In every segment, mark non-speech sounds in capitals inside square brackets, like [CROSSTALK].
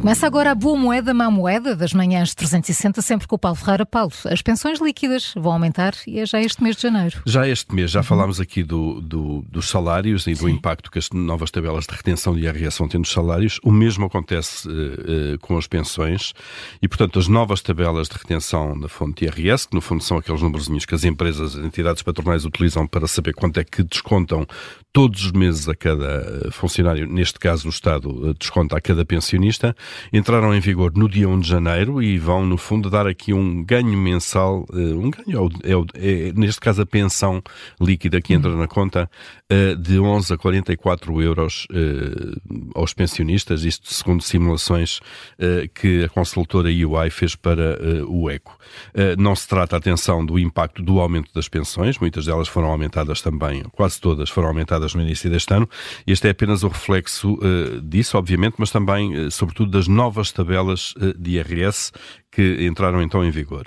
começa agora a boa moeda, má moeda das manhãs 360, sempre com o Paulo Ferreira. Paulo, as pensões líquidas vão aumentar e é já este mês de janeiro. Já este mês, já falámos aqui do, do, dos salários e do Sim. impacto que as novas tabelas de retenção de IRS vão ter nos salários. O mesmo acontece uh, uh, com as pensões e, portanto, as novas tabelas de retenção na fonte IRS, que no fundo são aqueles números que as empresas, as entidades patronais utilizam para saber quanto é que descontam todos os meses a cada eh, funcionário, neste caso o Estado desconta a cada pensionista, entraram em vigor no dia 1 de janeiro e vão, no fundo, dar aqui um ganho mensal, eh, um ganho, é, é, é neste caso a pensão líquida que entra na conta, eh, de 11 a 44 euros eh, aos pensionistas, isto segundo simulações que a consultora UI fez para o ECO. Não se trata, atenção, do impacto do aumento das pensões, muitas delas foram aumentadas também, quase todas foram aumentadas no início deste ano, este é apenas o reflexo disso, obviamente, mas também, sobretudo, das novas tabelas eh, de IRS que entraram então em vigor.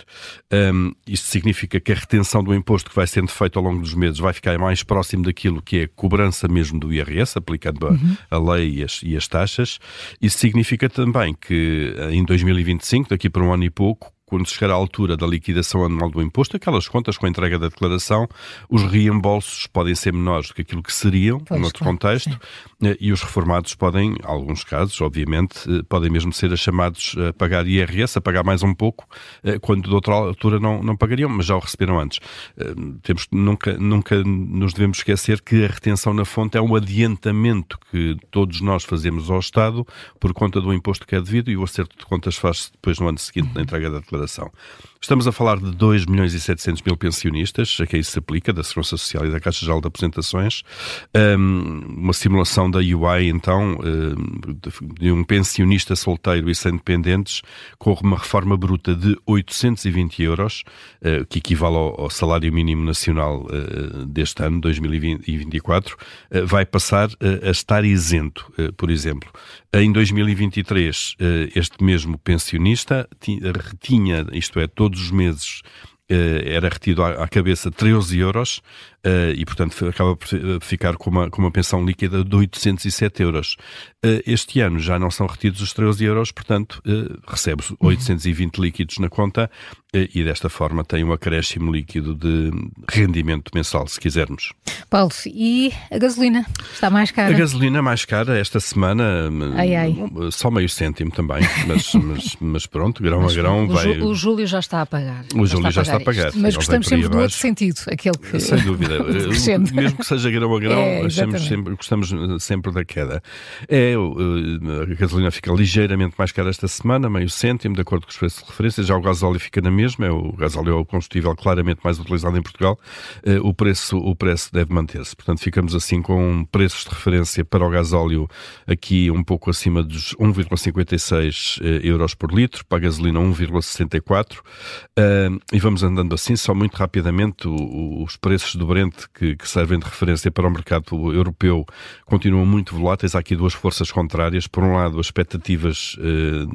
Um, isto significa que a retenção do imposto que vai sendo feito ao longo dos meses vai ficar mais próximo daquilo que é a cobrança mesmo do IRS, aplicando uhum. a, a, lei e as, e as taxas. Isso significa também que eh, em 2025, daqui para um ano e pouco, quando chegar à altura da liquidação anual do imposto, aquelas contas com a entrega da declaração, os reembolsos podem ser menores do que aquilo que seriam, pois, noutro claro, contexto, sim. Eh, e os reformados podem, em alguns casos, obviamente, eh, podem mesmo ser chamados a pagar IRS, a pagar mais um pouco, eh, quando de outra altura não, não pagariam, mas já o receberam antes. Temos, nunca, nunca nos devemos esquecer que a retenção na fonte é um adiantamento que todos nós fazemos ao Estado por conta do imposto que é devido e o acerto de contas faz-se depois no ano seguinte na entrega da declaração Estamos a falar de 2 milhões e 700 mil pensionistas, a quem isso se aplica, da Segurança Social e da Caixa Geral de Apresentações. uma simulação da UI, então, de um pensionista solteiro e sem dependentes, corre uma reforma bruta de 820 euros, uh, que equivale ao, salário mínimo nacional uh, deste ano, 2024, uh, vai passar a estar isento, por exemplo. Em 2023, este mesmo pensionista retinha, isto é, todos os meses eh, era retido à, cabeça 13 euros uh, e, portanto, acaba por ficar com uma, com uma pensão líquida de 807 euros. Uh, este ano já não são retidos os 13 euros, portanto, uh, recebe 820 uhum. líquidos na conta e, desta forma, tem um acréscimo líquido de rendimento mensal, se quisermos. Paulo, e a gasolina? Está mais cara? A gasolina mais cara esta semana, ai, ai. só meio cêntimo também, mas, [LAUGHS] mas, mas pronto, grão mas, a grão o vai... O Júlio já está a pagar. O Júlio já está a pagar. Mas gostamos sempre do outro sentido, aquele que... Sem dúvida. [LAUGHS] [LAUGHS] Mesmo que seja grão a grão, é, sempre, gostamos sempre da queda. É, a gasolina fica ligeiramente mais cara esta semana, meio cêntimo, de acordo com os preços de referência. Já o gasóleo fica na mesma, é o gasóleo é o combustível claramente mais utilizado em Portugal. Eh, o preço, o preço deve manter-se. Portanto, ficamos assim com preços de referência para o gasóleo aqui um pouco acima dos 1,56 eh, euros por litro, para a gasolina 1,64. Eh, e vamos andando assim, só muito rapidamente os preços do Brent que, que, servem de referência para o mercado europeu continuam muito voláteis. Há aqui duas forças contrárias. Por um lado, as expectativas eh,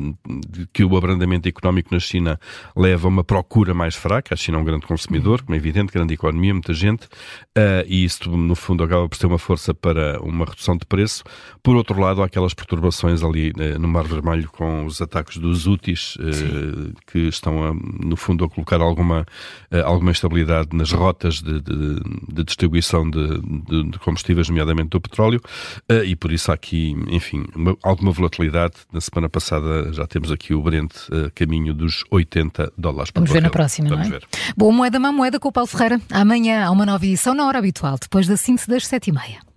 de que o abrandamento económico na China leva a uma procura mais fraca. A China é um grande consumidor, como é evidente, grande economia, muita gente, uh, e isso, no fundo, acaba por ser uma força para uma redução de preço. Por outro lado, há aquelas perturbações ali uh, no Mar Vermelho com os ataques dos Houthis, uh, que estão, a, no fundo, a colocar alguma, alguma estabilidade nas rotas de, de, de distribuição de, de, de, combustíveis, nomeadamente do petróleo, uh, e por isso há aqui, enfim, uma, alguma volatilidade. Na semana passada já temos aqui o Brent uh, caminho dos 80 dólares por Vamos ver na próxima, Vamos não é? Ver. Boa moeda, má moeda com o Paulo Ferreira. Amanhã há uma nova edição na hora habitual, depois da síntese das sete e meia.